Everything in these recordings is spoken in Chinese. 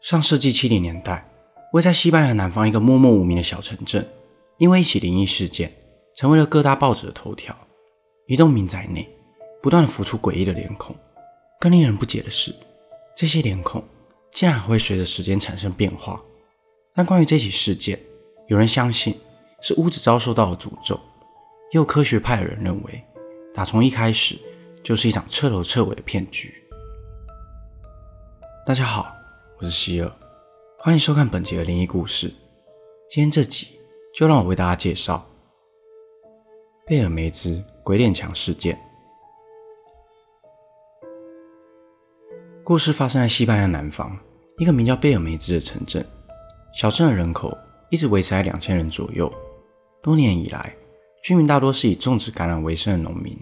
上世纪七零年代，位在西班牙南方一个默默无名的小城镇，因为一起灵异事件，成为了各大报纸的头条。一栋民宅内，不断浮出诡异的脸孔。更令人不解的是，这些脸孔竟然还会随着时间产生变化。但关于这起事件，有人相信是屋子遭受到了诅咒，也有科学派的人认为，打从一开始就是一场彻头彻尾的骗局。大家好。我是希尔，欢迎收看本集的灵异故事。今天这集就让我为大家介绍贝尔梅兹鬼脸墙事件。故事发生在西班牙南方一个名叫贝尔梅兹的城镇，小镇的人口一直维持在两千人左右。多年以来，居民大多是以种植橄榄为生的农民，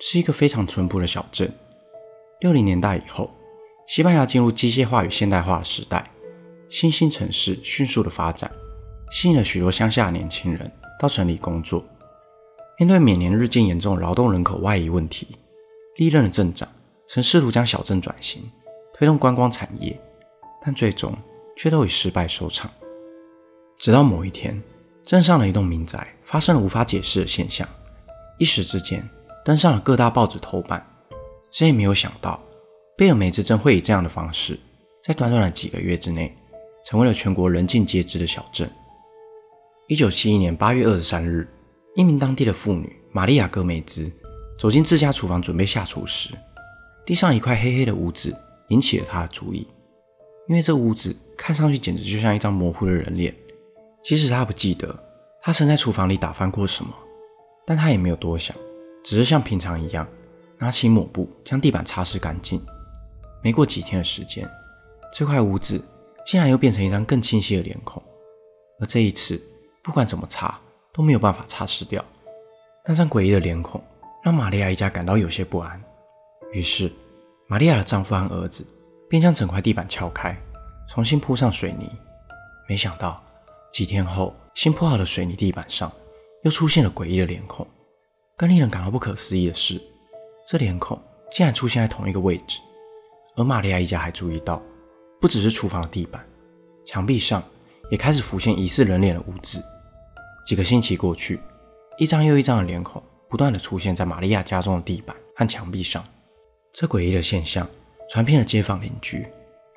是一个非常淳朴的小镇。六零年代以后。西班牙进入机械化与现代化的时代，新兴城市迅速的发展，吸引了许多乡下年轻人到城里工作。面对每年日渐严重的劳动人口外移问题，历任的镇长曾试图将小镇转型，推动观光产业，但最终却都以失败收场。直到某一天，镇上的一栋民宅发生了无法解释的现象，一时之间登上了各大报纸头版。谁也没有想到。贝尔梅兹镇会以这样的方式，在短短的几个月之内，成为了全国人尽皆知的小镇。一九七一年八月二十三日，一名当地的妇女玛利亚·戈梅兹走进自家厨房准备下厨时，地上一块黑黑的污渍引起了她的注意。因为这污渍看上去简直就像一张模糊的人脸。即使她不记得她曾在厨房里打翻过什么，但她也没有多想，只是像平常一样，拿起抹布将地板擦拭干净。没过几天的时间，这块污渍竟然又变成一张更清晰的脸孔，而这一次，不管怎么擦都没有办法擦拭掉。那张诡异的脸孔让玛利亚一家感到有些不安，于是，玛利亚的丈夫和儿子便将整块地板撬开，重新铺上水泥。没想到，几天后，新铺好的水泥地板上又出现了诡异的脸孔。更令人感到不可思议的是，这脸孔竟然出现在同一个位置。而玛利亚一家还注意到，不只是厨房的地板，墙壁上也开始浮现疑似人脸的污渍。几个星期过去，一张又一张的脸孔不断的出现在玛利亚家中的地板和墙壁上。这诡异的现象传遍了街坊邻居，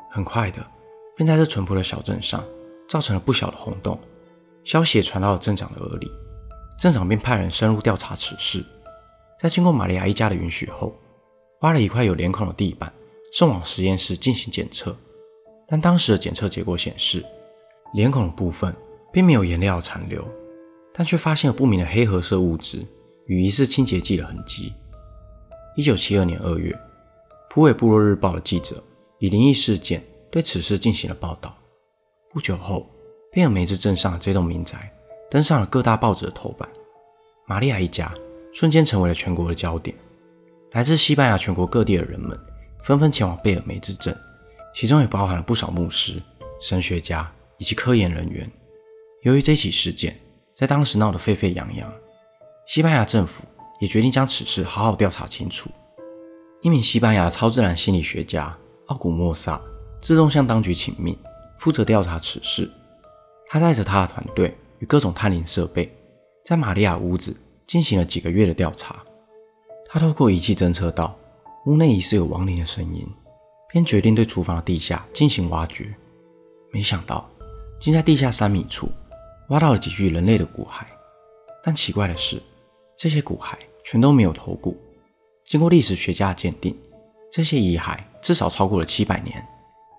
很快的便在这淳朴的小镇上造成了不小的轰动。消息也传到了镇长的耳里，镇长便派人深入调查此事。在经过玛利亚一家的允许后，挖了一块有脸孔的地板。送往实验室进行检测，但当时的检测结果显示，脸孔的部分并没有颜料残留，但却发现了不明的黑褐色物质与疑似清洁剂的痕迹。一九七二年二月，普韦部落日报的记者以灵异事件对此事进行了报道。不久后，贝尔梅兹镇上的这栋民宅登上了各大报纸的头版，玛利亚一家瞬间成为了全国的焦点。来自西班牙全国各地的人们。纷纷前往贝尔梅兹镇，其中也包含了不少牧师、神学家以及科研人员。由于这起事件在当时闹得沸沸扬扬，西班牙政府也决定将此事好好调查清楚。一名西班牙超自然心理学家奥古莫萨自动向当局请命，负责调查此事。他带着他的团队与各种探灵设备，在玛利亚屋子进行了几个月的调查。他透过仪器侦测到。屋内疑似有亡灵的声音，便决定对厨房的地下进行挖掘。没想到，竟在地下三米处挖到了几具人类的骨骸。但奇怪的是，这些骨骸全都没有头骨。经过历史学家的鉴定，这些遗骸至少超过了七百年，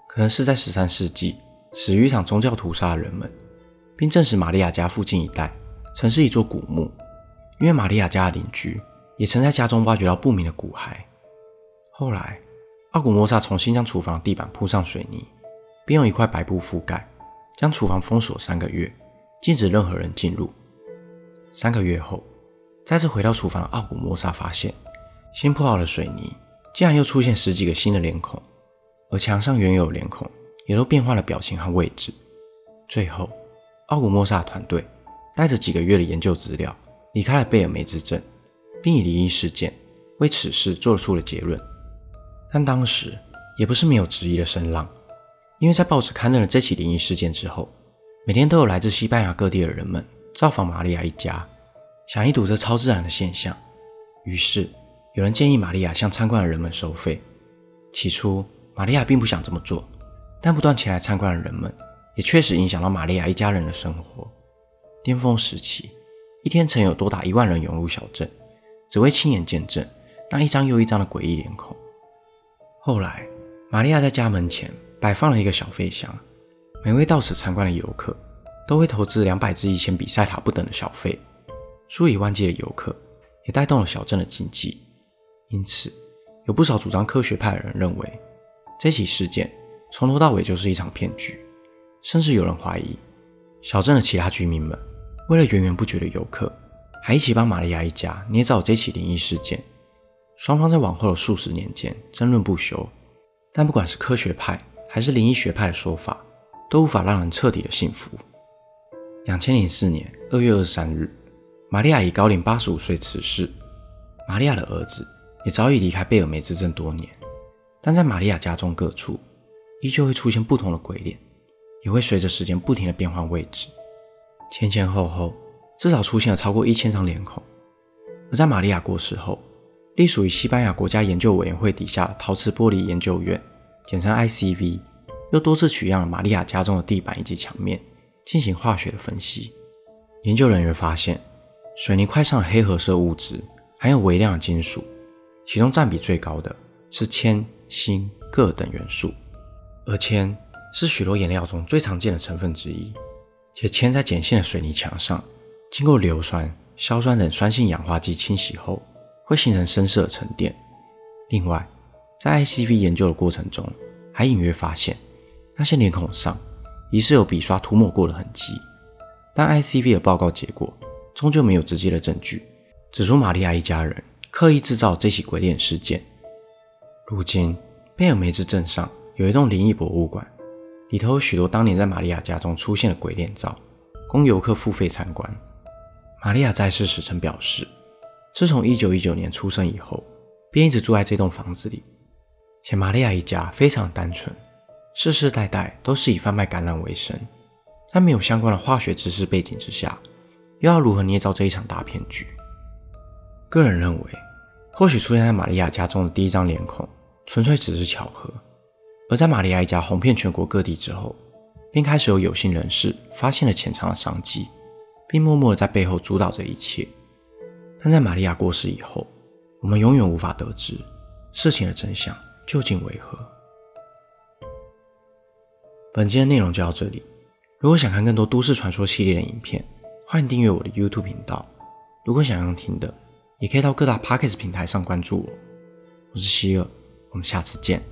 可能是在十三世纪死于一场宗教屠杀的人们，并证实玛利亚家附近一带曾是一座古墓，因为玛利亚家的邻居也曾在家中挖掘到不明的骨骸。后来，奥古莫萨重新将厨房地板铺上水泥，并用一块白布覆盖，将厨房封锁三个月，禁止任何人进入。三个月后，再次回到厨房的奥古莫萨发现，新铺好的水泥竟然又出现十几个新的脸孔，而墙上原有的脸孔也都变换了表情和位置。最后，奥古莫萨团队带着几个月的研究资料离开了贝尔梅兹镇，并以灵异事件为此事做出了结论。但当时也不是没有质疑的声浪，因为在报纸刊登了这起灵异事件之后，每天都有来自西班牙各地的人们造访玛利亚一家，想一睹这超自然的现象。于是有人建议玛利亚向参观的人们收费。起初，玛利亚并不想这么做，但不断前来参观的人们也确实影响到玛利亚一家人的生活。巅峰时期，一天曾有多达一万人涌入小镇，只为亲眼见证那一张又一张的诡异脸孔。后来，玛利亚在家门前摆放了一个小费箱。每位到此参观的游客都会投资两百至一千比赛塔不等的小费，数以万计的游客也带动了小镇的经济。因此，有不少主张科学派的人认为，这起事件从头到尾就是一场骗局。甚至有人怀疑，小镇的其他居民们为了源源不绝的游客，还一起帮玛利亚一家捏造这起灵异事件。双方在往后的数十年间争论不休。但不管是科学派还是灵异学派的说法，都无法让人彻底的信服。两千零四年二月二十三日，玛利亚以高龄八十五岁辞世。玛利亚的儿子也早已离开贝尔梅兹镇多年，但在玛利亚家中各处依旧会出现不同的鬼脸，也会随着时间不停的变换位置。前前后后至少出现了超过一千张脸孔。而在玛利亚过世后，隶属于西班牙国家研究委员会底下的陶瓷玻璃研究院，简称 ICV。又多次取样了玛利亚家中的地板以及墙面，进行化学的分析。研究人员发现，水泥块上的黑褐色物质含有微量的金属，其中占比最高的是铅、锌、铬等元素。而铅是许多颜料中最常见的成分之一，且铅在碱性的水泥墙上，经过硫酸、硝酸等酸性氧化剂清洗后，会形成深色沉淀。另外，在 ICV 研究的过程中，还隐约发现。那些脸孔上疑似有笔刷涂抹过的痕迹，但 ICV 的报告结果终究没有直接的证据指出玛利亚一家人刻意制造这起鬼脸事件。如今，贝尔梅兹镇上有一栋灵异博物馆，里头有许多当年在玛利亚家中出现的鬼脸照，供游客付费参观。玛利亚在世时曾表示，自从1919年出生以后，便一直住在这栋房子里，且玛利亚一家非常单纯。世世代代都是以贩卖橄榄为生，在没有相关的化学知识背景之下，又要如何捏造这一场大骗局？个人认为，或许出现在玛利亚家中的第一张脸孔，纯粹只是巧合。而在玛利亚一家红遍全国各地之后，便开始有有心人士发现了潜藏的商机，并默默的在背后主导这一切。但在玛利亚过世以后，我们永远无法得知事情的真相究竟为何。本期的内容就到这里。如果想看更多都市传说系列的影片，欢迎订阅我的 YouTube 频道。如果想要听的，也可以到各大 Podcast 平台上关注我。我是希尔，我们下次见。